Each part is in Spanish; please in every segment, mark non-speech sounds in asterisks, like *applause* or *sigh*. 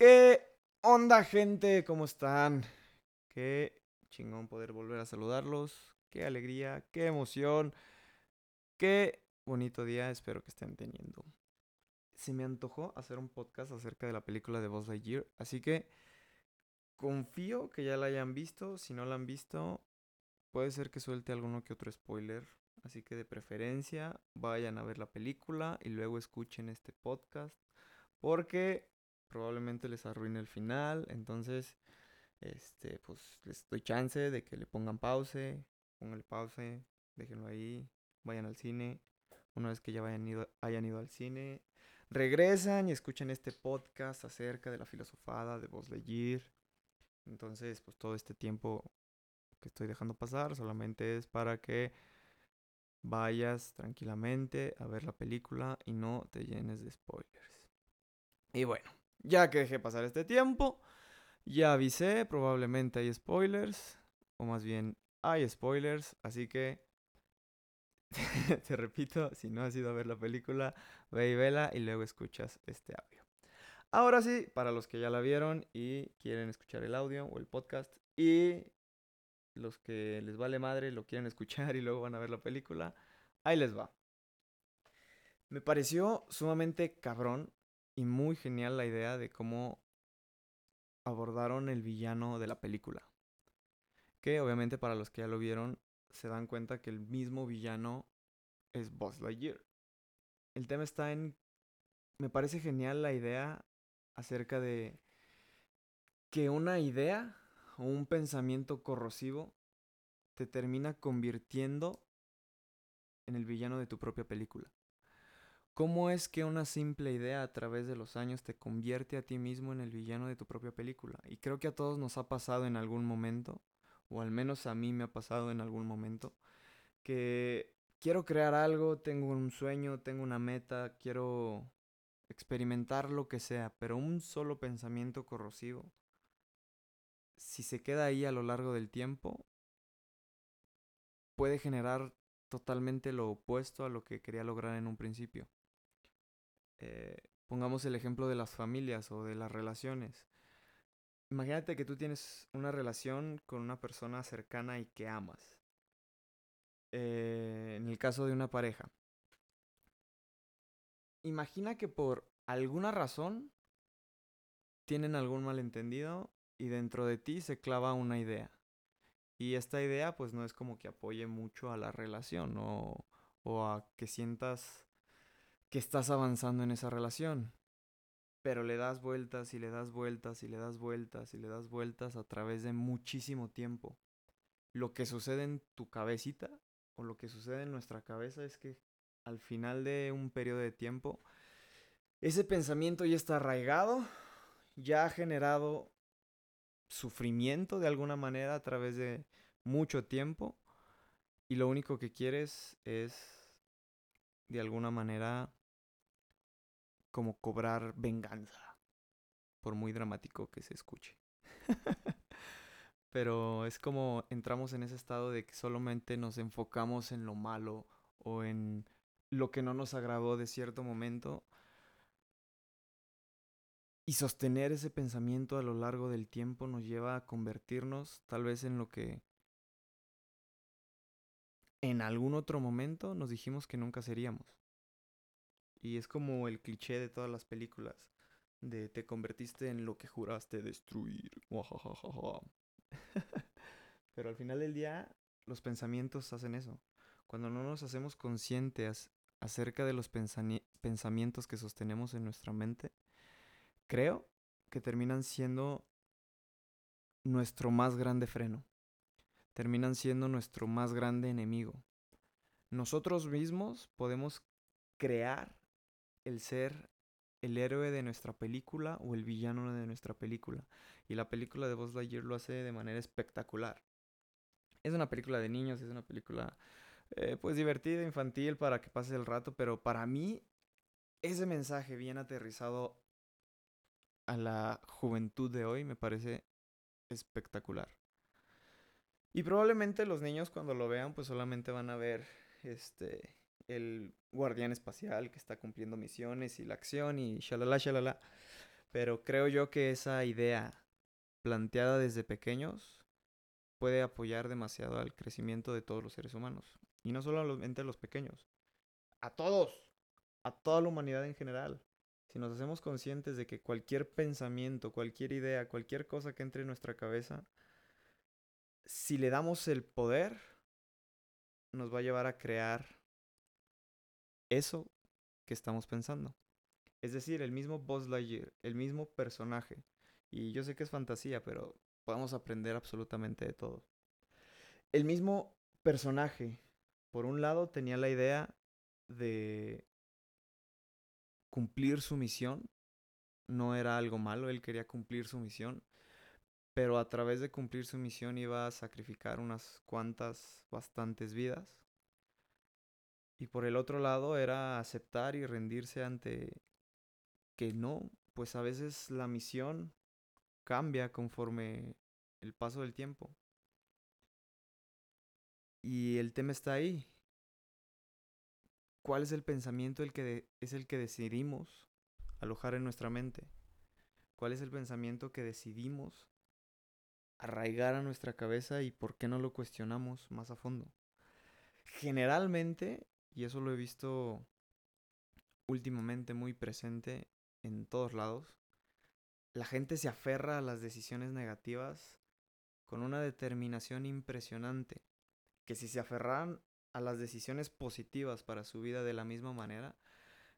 ¿Qué onda, gente? ¿Cómo están? Qué chingón poder volver a saludarlos. Qué alegría, qué emoción. Qué bonito día espero que estén teniendo. Se me antojó hacer un podcast acerca de la película de Buzz Lightyear, así que confío que ya la hayan visto. Si no la han visto, puede ser que suelte alguno que otro spoiler. Así que de preferencia vayan a ver la película y luego escuchen este podcast. Porque probablemente les arruine el final. Entonces, este, pues les doy chance de que le pongan pause. Pónganle pause. Déjenlo ahí. Vayan al cine. Una vez que ya vayan ido, hayan ido al cine. Regresan y escuchen este podcast acerca de la filosofada de Buzz Lightyear. Entonces, pues todo este tiempo que estoy dejando pasar solamente es para que vayas tranquilamente a ver la película y no te llenes de spoilers. Y bueno, ya que dejé pasar este tiempo, ya avisé, probablemente hay spoilers, o más bien hay spoilers, así que *laughs* te repito, si no has ido a ver la película, ve y vela y luego escuchas este audio. Ahora sí, para los que ya la vieron y quieren escuchar el audio o el podcast y los que les vale madre lo quieren escuchar *laughs* y luego van a ver la película, ahí les va. Me pareció sumamente cabrón y muy genial la idea de cómo abordaron el villano de la película. Que obviamente para los que ya lo vieron se dan cuenta que el mismo villano es Buzz Lightyear. El tema está en... Me parece genial la idea acerca de que una idea o un pensamiento corrosivo te termina convirtiendo en el villano de tu propia película. ¿Cómo es que una simple idea a través de los años te convierte a ti mismo en el villano de tu propia película? Y creo que a todos nos ha pasado en algún momento, o al menos a mí me ha pasado en algún momento, que quiero crear algo, tengo un sueño, tengo una meta, quiero experimentar lo que sea, pero un solo pensamiento corrosivo, si se queda ahí a lo largo del tiempo, puede generar totalmente lo opuesto a lo que quería lograr en un principio. Eh, pongamos el ejemplo de las familias o de las relaciones. Imagínate que tú tienes una relación con una persona cercana y que amas. Eh, en el caso de una pareja. Imagina que por alguna razón tienen algún malentendido y dentro de ti se clava una idea. Y esta idea pues no es como que apoye mucho a la relación o, o a que sientas que estás avanzando en esa relación. Pero le das vueltas y le das vueltas y le das vueltas y le das vueltas a través de muchísimo tiempo. Lo que sucede en tu cabecita o lo que sucede en nuestra cabeza es que al final de un periodo de tiempo, ese pensamiento ya está arraigado, ya ha generado sufrimiento de alguna manera a través de mucho tiempo y lo único que quieres es de alguna manera como cobrar venganza, por muy dramático que se escuche. *laughs* Pero es como entramos en ese estado de que solamente nos enfocamos en lo malo o en lo que no nos agradó de cierto momento. Y sostener ese pensamiento a lo largo del tiempo nos lleva a convertirnos tal vez en lo que en algún otro momento nos dijimos que nunca seríamos. Y es como el cliché de todas las películas. De te convertiste en lo que juraste destruir. *laughs* Pero al final del día, los pensamientos hacen eso. Cuando no nos hacemos conscientes acerca de los pensamientos que sostenemos en nuestra mente, creo que terminan siendo nuestro más grande freno. Terminan siendo nuestro más grande enemigo. Nosotros mismos podemos crear el ser el héroe de nuestra película o el villano de nuestra película. Y la película de Buzz Lightyear lo hace de manera espectacular. Es una película de niños, es una película eh, pues divertida, infantil, para que pase el rato, pero para mí ese mensaje bien aterrizado a la juventud de hoy me parece espectacular. Y probablemente los niños cuando lo vean pues solamente van a ver este el guardián espacial que está cumpliendo misiones y la acción y shalala, shalala. Pero creo yo que esa idea planteada desde pequeños puede apoyar demasiado al crecimiento de todos los seres humanos. Y no solamente a los pequeños, a todos, a toda la humanidad en general. Si nos hacemos conscientes de que cualquier pensamiento, cualquier idea, cualquier cosa que entre en nuestra cabeza, si le damos el poder, nos va a llevar a crear eso que estamos pensando. Es decir, el mismo Buzz Lightyear, el mismo personaje. Y yo sé que es fantasía, pero podemos aprender absolutamente de todo. El mismo personaje, por un lado, tenía la idea de cumplir su misión. No era algo malo, él quería cumplir su misión. Pero a través de cumplir su misión iba a sacrificar unas cuantas, bastantes vidas. Y por el otro lado era aceptar y rendirse ante que no, pues a veces la misión cambia conforme el paso del tiempo. Y el tema está ahí. ¿Cuál es el pensamiento el que es el que decidimos alojar en nuestra mente? ¿Cuál es el pensamiento que decidimos arraigar a nuestra cabeza y por qué no lo cuestionamos más a fondo? Generalmente, y eso lo he visto últimamente muy presente en todos lados, la gente se aferra a las decisiones negativas con una determinación impresionante, que si se aferran a las decisiones positivas para su vida de la misma manera,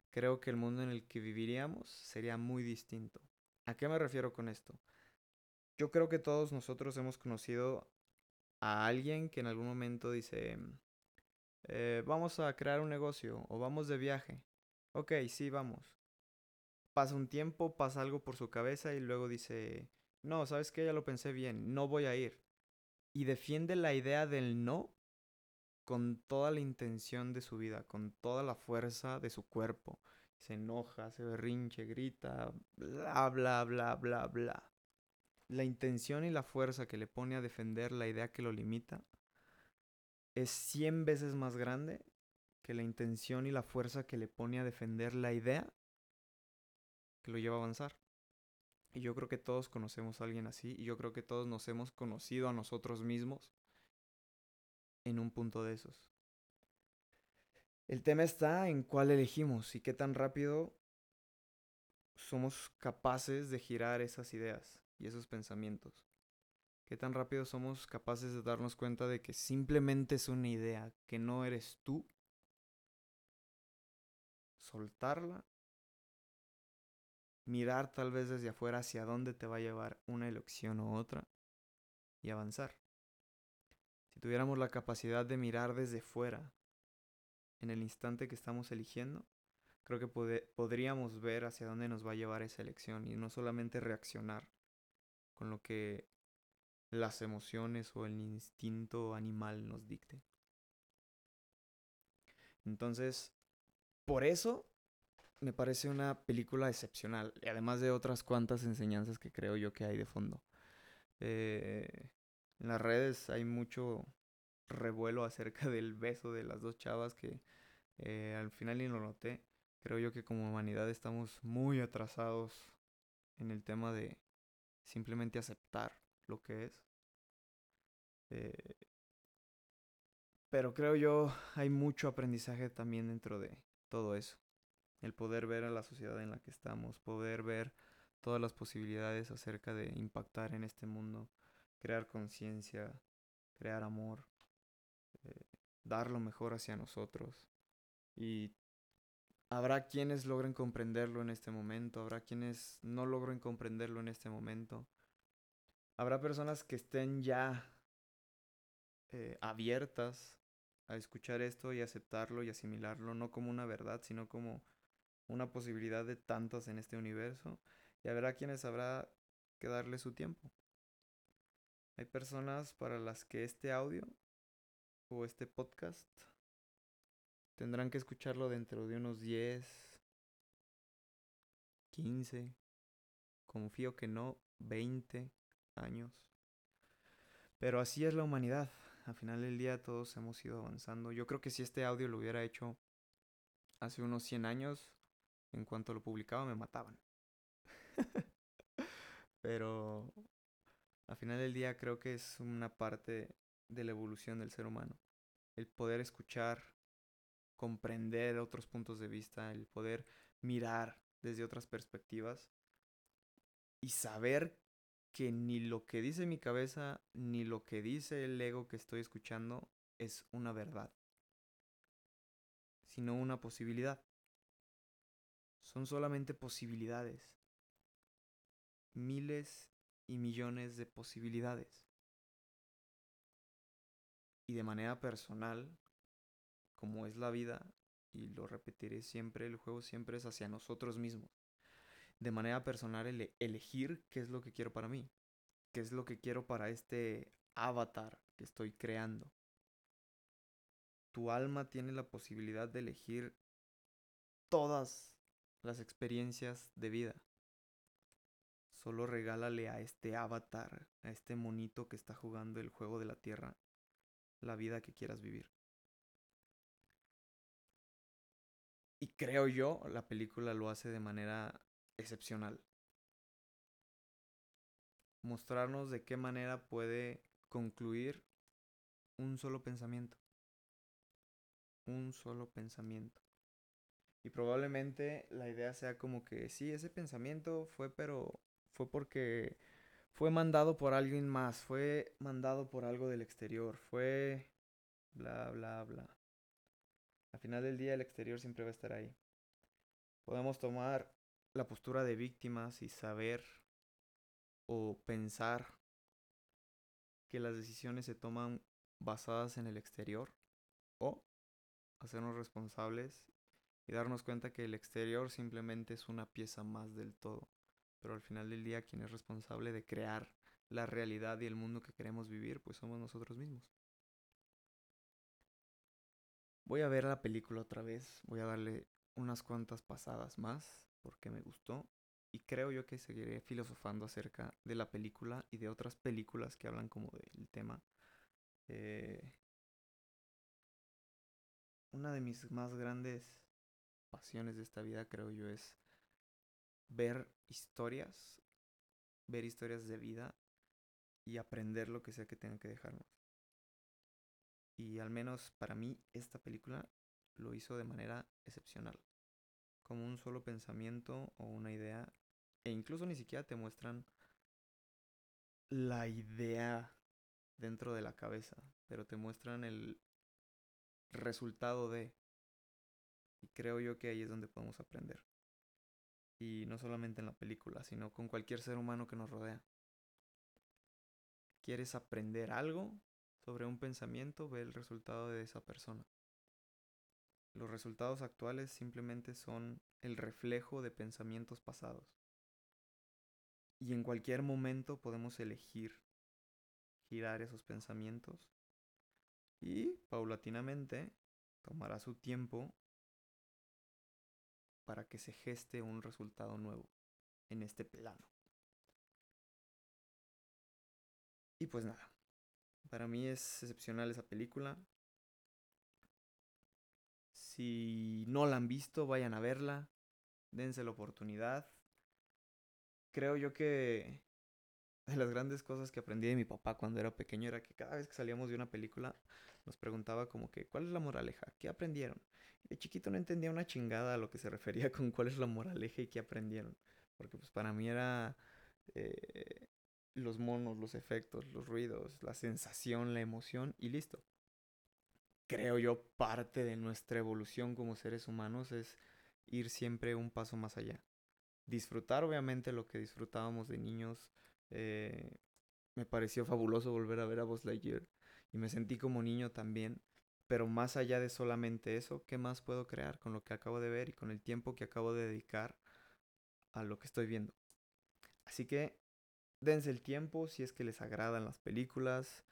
creo que el mundo en el que viviríamos sería muy distinto. ¿A qué me refiero con esto? Yo creo que todos nosotros hemos conocido a alguien que en algún momento dice, eh, vamos a crear un negocio o vamos de viaje. Ok, sí, vamos. Pasa un tiempo, pasa algo por su cabeza y luego dice, no, sabes que ya lo pensé bien, no voy a ir. Y defiende la idea del no con toda la intención de su vida, con toda la fuerza de su cuerpo. Se enoja, se berrinche, grita, bla, bla, bla, bla, bla. La intención y la fuerza que le pone a defender la idea que lo limita es cien veces más grande que la intención y la fuerza que le pone a defender la idea que lo lleva a avanzar. Y yo creo que todos conocemos a alguien así y yo creo que todos nos hemos conocido a nosotros mismos en un punto de esos. El tema está en cuál elegimos y qué tan rápido somos capaces de girar esas ideas y esos pensamientos. Qué tan rápido somos capaces de darnos cuenta de que simplemente es una idea, que no eres tú. Soltarla. Mirar tal vez desde afuera hacia dónde te va a llevar una elección u otra. Y avanzar. Si tuviéramos la capacidad de mirar desde fuera en el instante que estamos eligiendo, creo que podríamos ver hacia dónde nos va a llevar esa elección y no solamente reaccionar con lo que las emociones o el instinto animal nos dicte. Entonces, por eso me parece una película excepcional, además de otras cuantas enseñanzas que creo yo que hay de fondo. Eh, en las redes hay mucho revuelo acerca del beso de las dos chavas que eh, al final ni lo noté. Creo yo que como humanidad estamos muy atrasados en el tema de simplemente aceptar lo que es. Eh, pero creo yo hay mucho aprendizaje también dentro de todo eso. El poder ver a la sociedad en la que estamos, poder ver todas las posibilidades acerca de impactar en este mundo, crear conciencia, crear amor, eh, dar lo mejor hacia nosotros. Y habrá quienes logren comprenderlo en este momento, habrá quienes no logren comprenderlo en este momento. Habrá personas que estén ya eh, abiertas a escuchar esto y aceptarlo y asimilarlo, no como una verdad, sino como una posibilidad de tantas en este universo. Y habrá quienes habrá que darle su tiempo. Hay personas para las que este audio o este podcast tendrán que escucharlo dentro de unos 10, 15, confío que no, 20 años. Pero así es la humanidad. Al final del día todos hemos ido avanzando. Yo creo que si este audio lo hubiera hecho hace unos 100 años, en cuanto lo publicaba me mataban. *laughs* Pero al final del día creo que es una parte de la evolución del ser humano. El poder escuchar, comprender otros puntos de vista, el poder mirar desde otras perspectivas y saber que ni lo que dice mi cabeza ni lo que dice el ego que estoy escuchando es una verdad, sino una posibilidad. Son solamente posibilidades. Miles y millones de posibilidades. Y de manera personal, como es la vida, y lo repetiré siempre, el juego siempre es hacia nosotros mismos. De manera personal, elegir qué es lo que quiero para mí, qué es lo que quiero para este avatar que estoy creando. Tu alma tiene la posibilidad de elegir todas las experiencias de vida. Solo regálale a este avatar, a este monito que está jugando el juego de la tierra, la vida que quieras vivir. Y creo yo, la película lo hace de manera excepcional. Mostrarnos de qué manera puede concluir un solo pensamiento. Un solo pensamiento. Y probablemente la idea sea como que sí, ese pensamiento fue pero fue porque fue mandado por alguien más, fue mandado por algo del exterior, fue bla, bla, bla. Al final del día el exterior siempre va a estar ahí. Podemos tomar la postura de víctimas y saber o pensar que las decisiones se toman basadas en el exterior o hacernos responsables y darnos cuenta que el exterior simplemente es una pieza más del todo pero al final del día quien es responsable de crear la realidad y el mundo que queremos vivir, pues somos nosotros mismos. Voy a ver la película otra vez, voy a darle unas cuantas pasadas más porque me gustó y creo yo que seguiré filosofando acerca de la película y de otras películas que hablan como del tema. Eh, una de mis más grandes pasiones de esta vida creo yo es ver historias, ver historias de vida y aprender lo que sea que tenga que dejarnos. Y al menos para mí esta película lo hizo de manera excepcional. Como un solo pensamiento o una idea. E incluso ni siquiera te muestran la idea dentro de la cabeza. Pero te muestran el resultado de. Y creo yo que ahí es donde podemos aprender. Y no solamente en la película, sino con cualquier ser humano que nos rodea. ¿Quieres aprender algo sobre un pensamiento? Ve el resultado de esa persona. Los resultados actuales simplemente son el reflejo de pensamientos pasados. Y en cualquier momento podemos elegir girar esos pensamientos y paulatinamente tomará su tiempo para que se geste un resultado nuevo en este plano. Y pues nada, para mí es excepcional esa película. Si no la han visto, vayan a verla, dense la oportunidad. Creo yo que de las grandes cosas que aprendí de mi papá cuando era pequeño era que cada vez que salíamos de una película nos preguntaba como que, ¿cuál es la moraleja? ¿Qué aprendieron? de chiquito no entendía una chingada a lo que se refería *laughs* con cuál es la moraleja y qué aprendieron. Porque pues para mí era eh, los monos, los efectos, los ruidos, la sensación, la emoción y listo. Creo yo parte de nuestra evolución como seres humanos es ir siempre un paso más allá. Disfrutar obviamente lo que disfrutábamos de niños. Eh, me pareció fabuloso volver a ver a Buzz Lightyear y me sentí como niño también pero más allá de solamente eso, ¿qué más puedo crear con lo que acabo de ver y con el tiempo que acabo de dedicar a lo que estoy viendo? Así que dense el tiempo si es que les agradan las películas.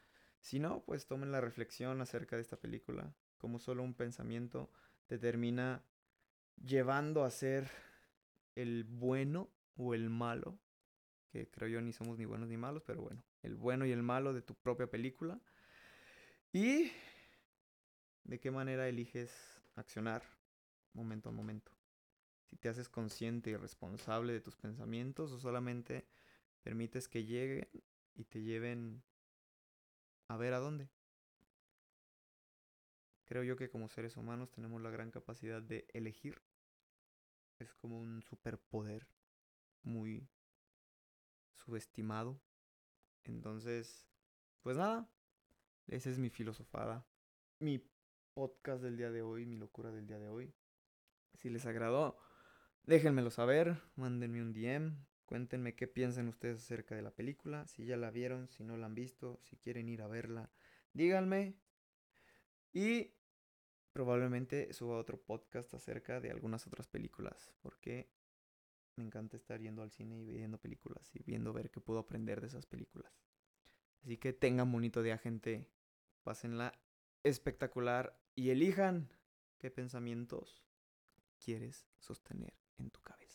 Si no, pues tomen la reflexión acerca de esta película. Como solo un pensamiento te termina llevando a ser el bueno o el malo. Que creo yo ni somos ni buenos ni malos, pero bueno, el bueno y el malo de tu propia película. Y de qué manera eliges accionar momento a momento. Si te haces consciente y responsable de tus pensamientos o solamente Permites que lleguen y te lleven a ver a dónde. Creo yo que como seres humanos tenemos la gran capacidad de elegir. Es como un superpoder muy subestimado. Entonces, pues nada, esa es mi filosofada, mi podcast del día de hoy, mi locura del día de hoy. Si les agradó, déjenmelo saber, mándenme un DM, cuéntenme qué piensan ustedes acerca de la película, si ya la vieron, si no la han visto, si quieren ir a verla, díganme. Y probablemente suba otro podcast acerca de algunas otras películas, porque me encanta estar yendo al cine y viendo películas y viendo ver qué puedo aprender de esas películas. Así que tengan bonito día, gente. Pásenla espectacular y elijan qué pensamientos quieres sostener en tu cabeza.